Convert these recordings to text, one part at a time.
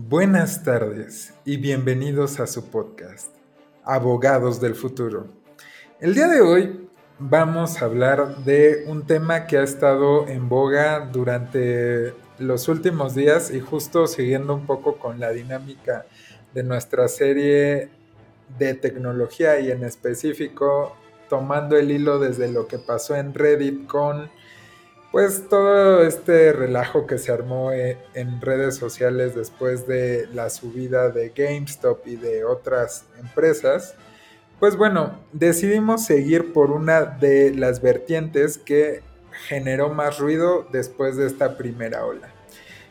Buenas tardes y bienvenidos a su podcast, Abogados del Futuro. El día de hoy vamos a hablar de un tema que ha estado en boga durante los últimos días y justo siguiendo un poco con la dinámica de nuestra serie de tecnología y en específico tomando el hilo desde lo que pasó en Reddit con pues todo este relajo que se armó eh, en redes sociales después de la subida de GameStop y de otras empresas, pues bueno, decidimos seguir por una de las vertientes que generó más ruido después de esta primera ola.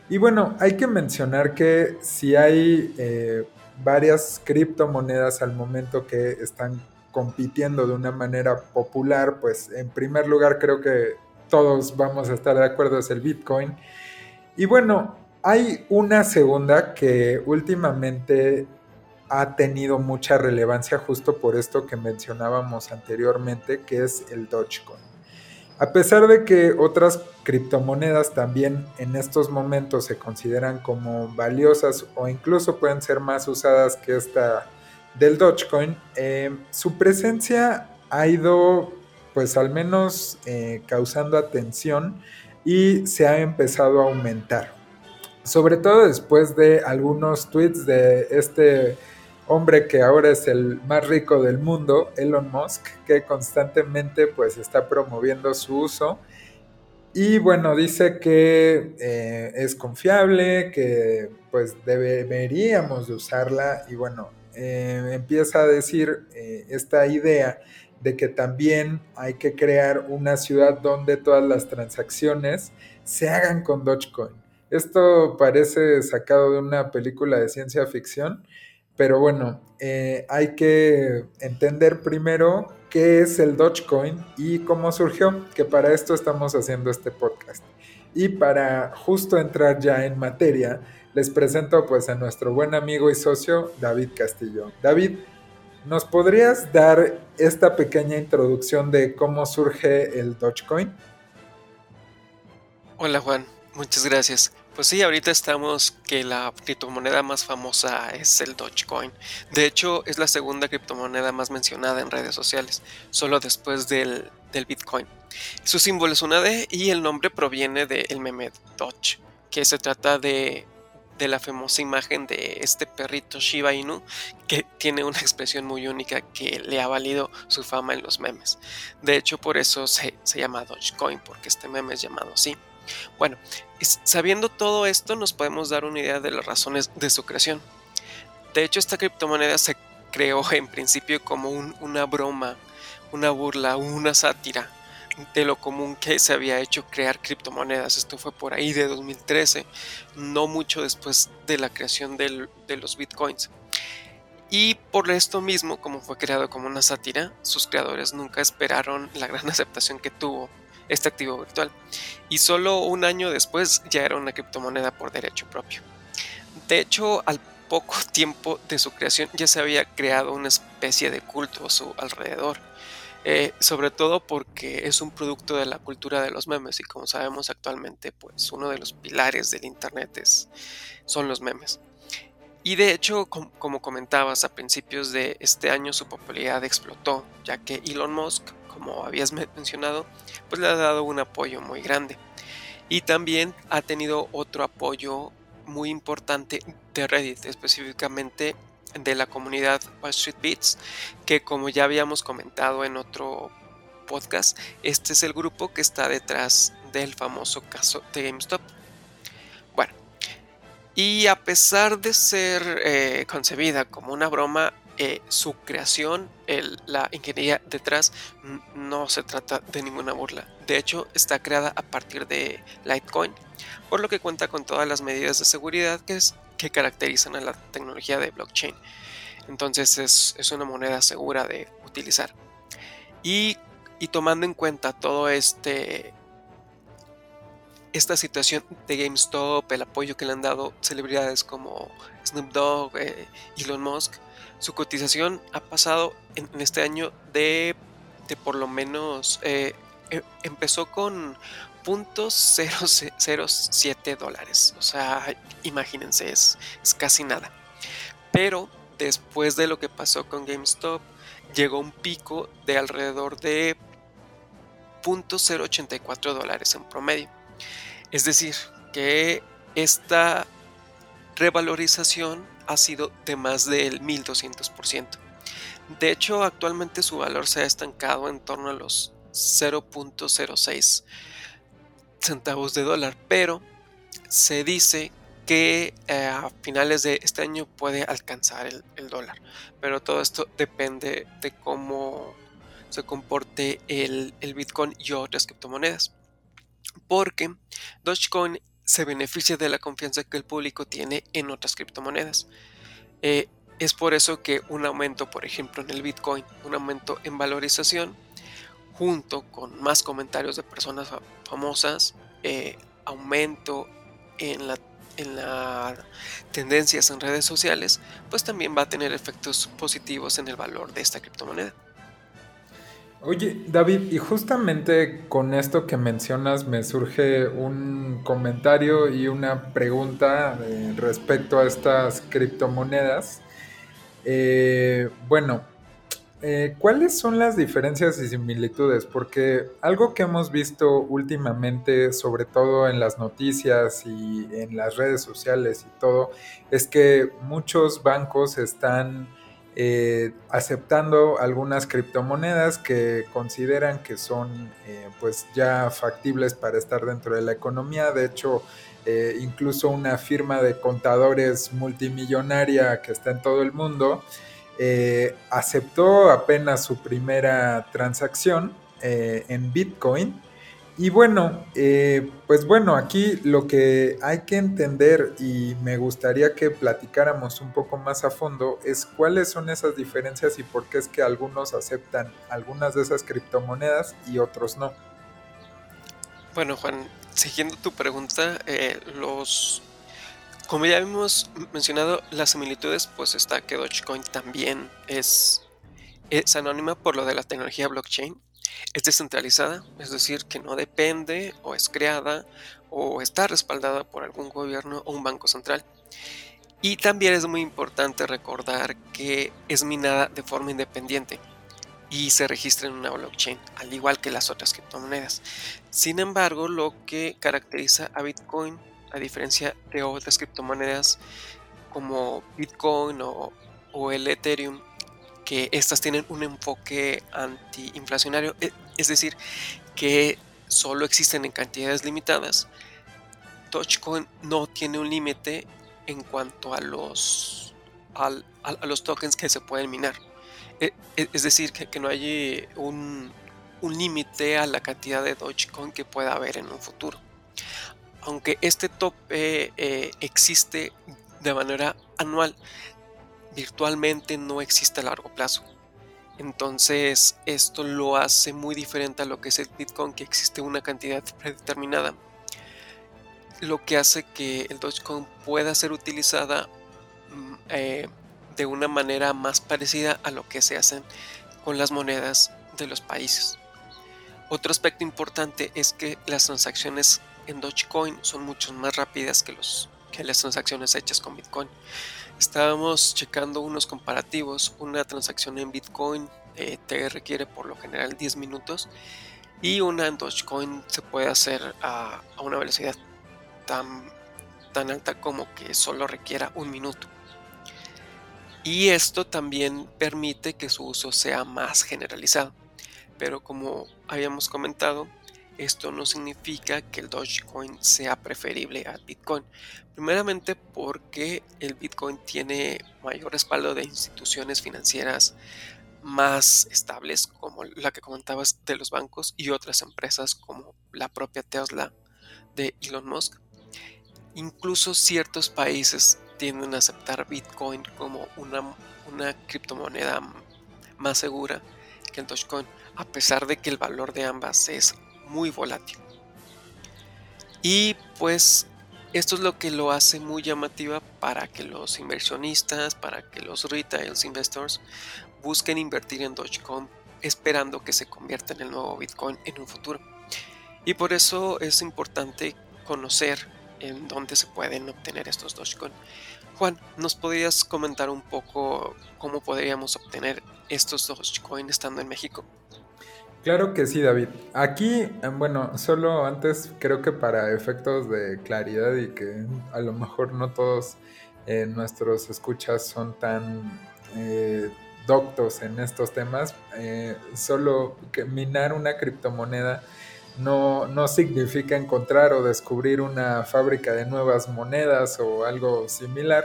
Y bueno, hay que mencionar que si hay eh, varias criptomonedas al momento que están compitiendo de una manera popular, pues en primer lugar creo que todos vamos a estar de acuerdo, es el Bitcoin. Y bueno, hay una segunda que últimamente ha tenido mucha relevancia justo por esto que mencionábamos anteriormente, que es el Dogecoin. A pesar de que otras criptomonedas también en estos momentos se consideran como valiosas o incluso pueden ser más usadas que esta del Dogecoin, eh, su presencia ha ido pues al menos eh, causando atención y se ha empezado a aumentar. Sobre todo después de algunos tweets de este hombre que ahora es el más rico del mundo, Elon Musk, que constantemente pues está promoviendo su uso. Y bueno, dice que eh, es confiable, que pues deberíamos de usarla y bueno, eh, empieza a decir esta idea de que también hay que crear una ciudad donde todas las transacciones se hagan con Dogecoin. Esto parece sacado de una película de ciencia ficción, pero bueno, eh, hay que entender primero qué es el Dogecoin y cómo surgió, que para esto estamos haciendo este podcast. Y para justo entrar ya en materia, les presento pues a nuestro buen amigo y socio David Castillo. David, ¿Nos podrías dar esta pequeña introducción de cómo surge el Dogecoin? Hola Juan, muchas gracias. Pues sí, ahorita estamos que la criptomoneda más famosa es el Dogecoin. De hecho, es la segunda criptomoneda más mencionada en redes sociales, solo después del, del Bitcoin. Su símbolo es una D y el nombre proviene del meme Doge, que se trata de de la famosa imagen de este perrito Shiba Inu que tiene una expresión muy única que le ha valido su fama en los memes. De hecho, por eso se, llama Dogecoin, porque este meme es llamado así. Bueno, sabiendo todo esto nos podemos dar una idea de las razones de su creación. De hecho, esta criptomoneda se creó en principio como una broma, una burla, una sátira de lo común que se había hecho crear criptomonedas. Esto fue por ahí de 2013, no mucho después de la creación de los bitcoins. Y por esto mismo, como fue creado como una sátira, sus creadores nunca esperaron la gran aceptación que tuvo este activo virtual. Y solo un año después ya era una criptomoneda por derecho propio. De hecho, al poco tiempo de su creación ya se había creado una especie de culto a su alrededor. Eh, sobre todo porque es un producto de la cultura de los memes y como sabemos actualmente pues uno de los pilares del internet es, son los memes. Y de hecho, como comentabas, a principios de este año su popularidad explotó, ya que Elon Musk, como habías mencionado, pues le ha dado un apoyo muy grande. Y también ha tenido otro apoyo muy importante de Reddit, específicamente de la comunidad Wall Street Beats, que como ya habíamos comentado en otro podcast, este es el grupo que está detrás del famoso caso de GameStop. Bueno, y a pesar de ser eh, concebida como una broma, eh, su creación, la ingeniería detrás, no se trata de ninguna burla. De hecho, está creada a partir de Litecoin, por lo que cuenta con todas las medidas de seguridad que es que caracterizan a la tecnología de blockchain. Entonces es, una moneda segura de utilizar. Y, tomando en cuenta todo este esta situación de GameStop, el apoyo que le han dado celebridades como Snoop Dogg, eh, Elon Musk, su cotización ha pasado en, este año de, de, por lo menos, eh, e, empezó con .007 dólares. O sea, imagínense, es, casi nada. Pero después de lo que pasó con GameStop, llegó un pico de alrededor de .084 dólares en promedio. Es decir, que esta revalorización ha sido de más del 1200%. De hecho, actualmente su valor se ha estancado en torno a los 0.06 centavos de dólar, pero se dice que eh, a finales de este año puede alcanzar el, dólar. Pero todo esto depende de cómo se comporte el, Bitcoin y otras criptomonedas. Porque Dogecoin se beneficia de la confianza que el público tiene en otras criptomonedas. Eh, es por eso que un aumento, por ejemplo, en el Bitcoin, un aumento en valorización, junto con más comentarios de personas famosas, eh, aumento en la en las tendencias en redes sociales, pues también va a tener efectos positivos en el valor de esta criptomoneda. Oye, David, y justamente con esto que mencionas me surge un comentario y una pregunta eh, respecto a estas criptomonedas. Eh, bueno, eh, ¿Cuáles son las diferencias y similitudes? Porque algo que hemos visto últimamente, sobre todo en las noticias y en las redes sociales y todo, es que muchos bancos están eh, aceptando algunas criptomonedas que consideran que son eh, pues ya factibles para estar dentro de la economía. De hecho, incluso una firma de contadores multimillonaria que está en todo el mundo, eh, aceptó apenas su primera transacción eh, en Bitcoin. Y bueno, eh, pues bueno, aquí lo que hay que entender y me gustaría que platicáramos un poco más a fondo es cuáles son esas diferencias y por qué es que algunos aceptan algunas de esas criptomonedas y otros no. Bueno, Juan, siguiendo tu pregunta, los como ya hemos mencionado las similitudes, pues está que Dogecoin también es, es anónima por lo de la tecnología blockchain. Es descentralizada, es decir, que no depende o es creada o está respaldada por algún gobierno o un banco central. Y también es muy importante recordar que es minada de forma independiente y se registra en una blockchain, al igual que las otras criptomonedas. Sin embargo, lo que caracteriza a Bitcoin a diferencia de otras criptomonedas como Bitcoin o, el Ethereum, que estas tienen un enfoque antiinflacionario, e, es decir, que solo existen en cantidades limitadas. Dogecoin no tiene un límite en cuanto a los, tokens que se pueden minar. E, e, es decir, que, no hay un, un límite a la cantidad de Dogecoin que pueda haber en un futuro aunque este tope eh, existe de manera anual, virtualmente no existe a largo plazo. Entonces esto lo hace muy diferente a lo que es el Bitcoin, que existe una cantidad predeterminada. Lo que hace que el Dogecoin pueda ser utilizada mm, eh, de una manera más parecida a lo que se hacen con las monedas de los países. Otro aspecto importante es que las transacciones en Dogecoin son mucho más rápidas que, las transacciones hechas con Bitcoin. Estábamos checando unos comparativos. Una transacción en Bitcoin eh, te requiere por lo general 10 minutos y una en Dogecoin se puede hacer a, a una velocidad tan, tan alta como que solo requiera un minuto. Y esto también permite que su uso sea más generalizado. Pero como habíamos comentado, esto no significa que el Dogecoin sea preferible al Bitcoin. Primeramente porque el Bitcoin tiene mayor respaldo de instituciones financieras más estables como la que comentabas de los bancos y otras empresas como la propia Tesla de Elon Musk. Incluso ciertos países tienden a aceptar Bitcoin como una, una criptomoneda más segura que el Dogecoin, a pesar de que el valor de ambas es muy volátil. Y pues esto es lo que lo hace muy llamativa para que los inversionistas, para que los retail investors busquen invertir en Dogecoin esperando que se convierta en el nuevo Bitcoin en un futuro. Y por eso es importante conocer en dónde se pueden obtener estos Dogecoin. Juan, ¿nos podrías comentar un poco cómo podríamos obtener estos Dogecoin estando en México? Claro que sí, David. Aquí, eh, bueno, solo antes creo que para efectos de claridad y que a lo mejor no todos eh, nuestros escuchas son tan eh, doctos en estos temas, solo que minar una criptomoneda no, no significa encontrar o descubrir una fábrica de nuevas monedas o algo similar,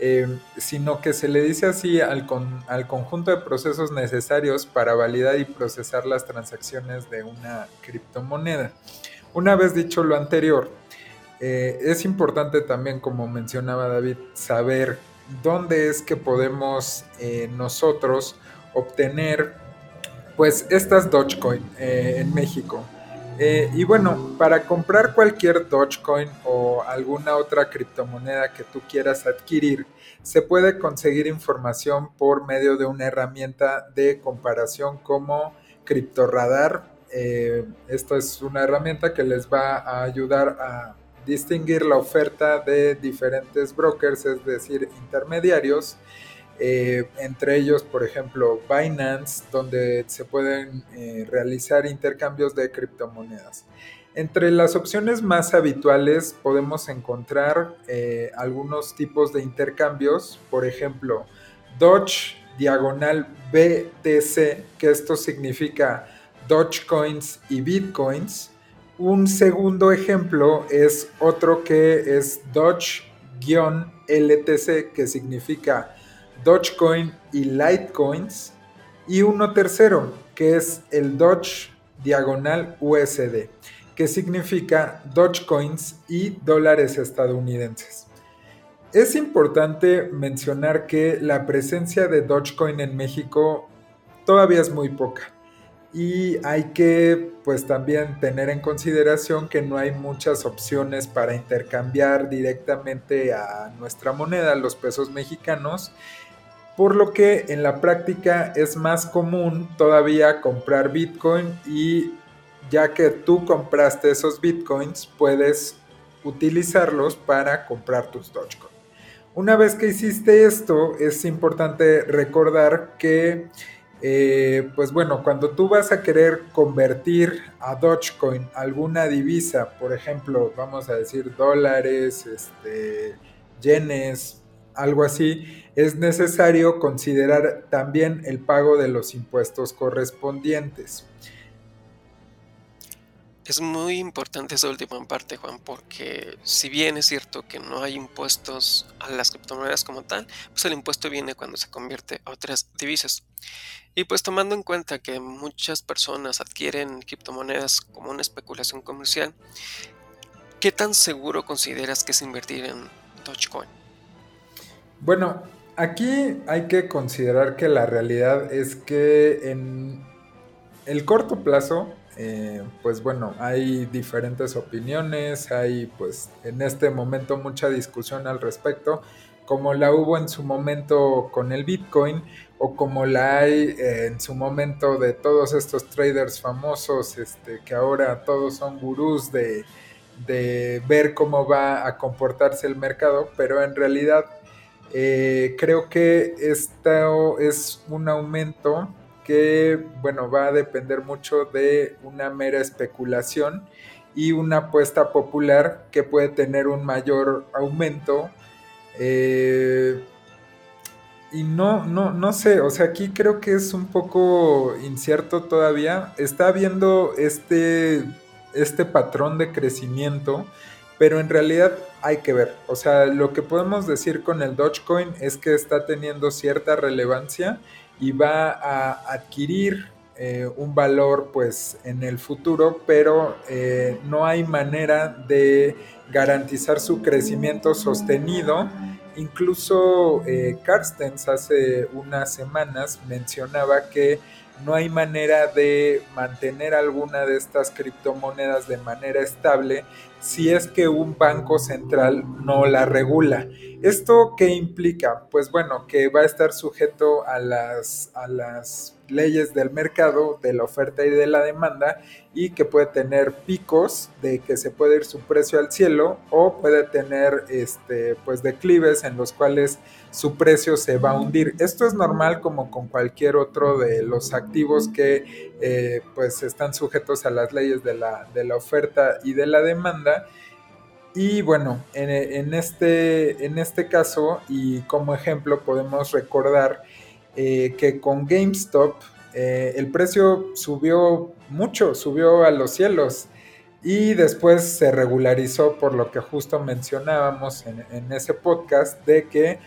eh, sino que se le dice así al, al, conjunto de procesos necesarios para validar y procesar las transacciones de una criptomoneda. Una vez dicho lo anterior, eh, es importante también, como mencionaba David, saber dónde es que podemos eh, nosotros obtener pues estas Dogecoin en México. Eh, y bueno, para comprar cualquier Dogecoin o alguna otra criptomoneda que tú quieras adquirir, se puede conseguir información por medio de una herramienta de comparación como CryptoRadar. Eh, esto es una herramienta que les va a ayudar a distinguir la oferta de diferentes brokers, es decir, intermediarios eh, entre ellos, por ejemplo, Binance, donde se pueden eh, realizar intercambios de criptomonedas. Entre las opciones más habituales podemos encontrar eh, algunos tipos de intercambios, por ejemplo, Doge diagonal BTC, que esto significa Dogecoins y Bitcoins. Un segundo ejemplo es otro que es Doge-LTC, que significa Dogecoin y Litecoins. Y uno tercero, que es el Doge diagonal USD, que significa Dogecoins y dólares estadounidenses. Es importante mencionar que la presencia de Dogecoin en México todavía es muy poca. Y hay que pues también tener en consideración que no hay muchas opciones para intercambiar directamente a nuestra moneda, los pesos mexicanos, por lo que en la práctica es más común todavía comprar Bitcoin y ya que tú compraste esos Bitcoins, puedes utilizarlos para comprar tus Dogecoin. Una vez que hiciste esto, es importante recordar que, eh, pues bueno, cuando tú vas a querer convertir a Dogecoin alguna divisa, por ejemplo, vamos a decir dólares, este, yenes, algo así, es necesario considerar también el pago de los impuestos correspondientes. Es muy importante esa última parte, Juan, porque si bien es cierto que no hay impuestos a las criptomonedas como tal, pues el impuesto viene cuando se convierte a otras divisas. Y pues tomando en cuenta que muchas personas adquieren criptomonedas como una especulación comercial, ¿qué tan seguro consideras que es invertir en Dogecoin? Bueno, aquí hay que considerar que la realidad es que en el corto plazo, eh, pues bueno, hay diferentes opiniones, hay pues en este momento mucha discusión al respecto, como la hubo en su momento con el Bitcoin o como la hay eh, en su momento de todos estos traders famosos, este, que ahora todos son gurús de, de ver cómo va a comportarse el mercado, pero en realidad eh, creo que esto es un aumento que, bueno, va a depender mucho de una mera especulación y una apuesta popular que puede tener un mayor aumento. Eh, y no, no, no sé, o sea, aquí creo que es un poco incierto todavía. Está habiendo este, este patrón de crecimiento pero en realidad hay que ver. O sea, lo que podemos decir con el Dogecoin es que está teniendo cierta relevancia y va a adquirir eh, un valor pues en el futuro, pero eh, no hay manera de garantizar su crecimiento sostenido. Incluso eh, hace unas semanas mencionaba que no hay manera de mantener alguna de estas criptomonedas de manera estable si es que un banco central no la regula. ¿Esto qué implica? Pues bueno, que va a estar sujeto a las, a las leyes del mercado, de la oferta y de la demanda, y que puede tener picos de que se puede ir su precio al cielo o puede tener este, pues declives en los cuales su precio se va a hundir. Esto es normal como con cualquier otro de los activos que eh, pues están sujetos a las leyes de la, de la oferta y de la demanda. Y bueno, en, este, en este caso y como ejemplo podemos recordar eh, que con GameStop eh, el precio subió mucho, subió a los cielos. Y después se regularizó por lo que justo mencionábamos en, ese podcast de que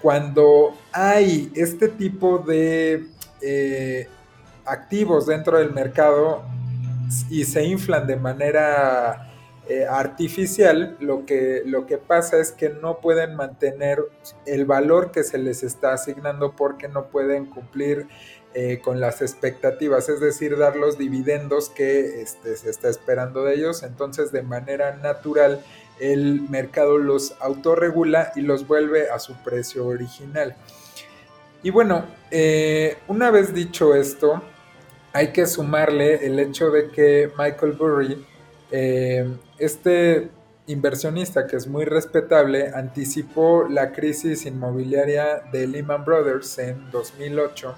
cuando hay este tipo de eh, activos dentro del mercado y se inflan de manera eh, artificial, lo que, lo que pasa es que no pueden mantener el valor que se les está asignando porque no pueden cumplir eh, con las expectativas, es decir, dar los dividendos que este, se está esperando de ellos. Entonces, de manera natural, el mercado los autorregula y los vuelve a su precio original. Y bueno, eh, una vez dicho esto, hay que sumarle el hecho de que Michael Burry eh, este inversionista, que es muy respetable, anticipó la crisis inmobiliaria de Lehman Brothers en 2008.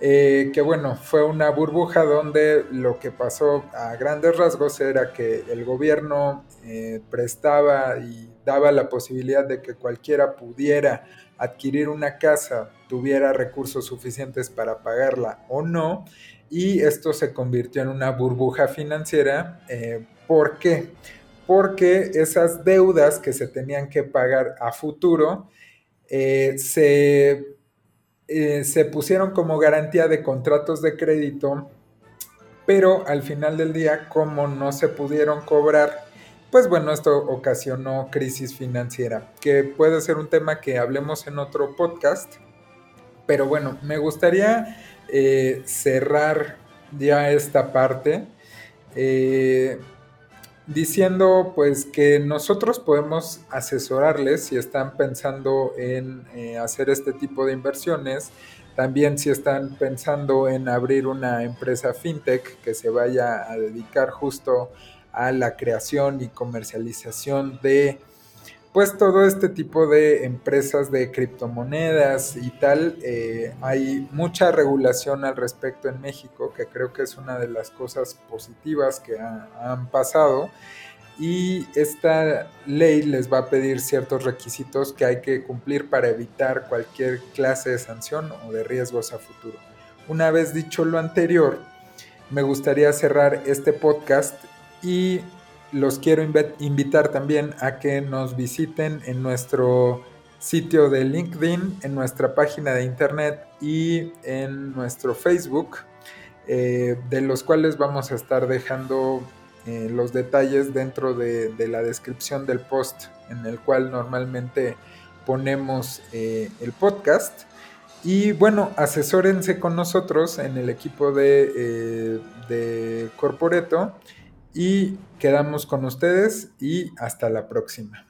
Eh, que bueno, fue una burbuja donde lo que pasó a grandes rasgos era que el gobierno eh, prestaba y daba la posibilidad de que cualquiera pudiera adquirir una casa, tuviera recursos suficientes para pagarla o no, y esto se convirtió en una burbuja financiera. Eh, ¿Por qué? Porque esas deudas que se tenían que pagar a futuro eh, se, eh, se pusieron como garantía de contratos de crédito, pero al final del día, como no se pudieron cobrar, pues bueno, esto ocasionó crisis financiera, que puede ser un tema que hablemos en otro podcast, pero bueno, me gustaría eh, cerrar ya esta parte diciendo pues que nosotros podemos asesorarles si están pensando en eh, hacer este tipo de inversiones, también si están pensando en abrir una empresa fintech que se vaya a dedicar justo a la creación y comercialización de pues todo este tipo de empresas de criptomonedas y tal, eh, hay mucha regulación al respecto en México, que creo que es una de las cosas positivas que han pasado. Y esta ley les va a pedir ciertos requisitos que hay que cumplir para evitar cualquier clase de sanción o de riesgos a futuro. Una vez dicho lo anterior, me gustaría cerrar este podcast y los quiero invitar también a que nos visiten en nuestro sitio de LinkedIn, en nuestra página de internet y en nuestro Facebook, eh, de los cuales vamos a estar dejando eh, los detalles dentro de, la descripción del post en el cual normalmente ponemos eh, el podcast. Y bueno, asesórense con nosotros en el equipo de, de Corporeto y quedamos con ustedes y hasta la próxima.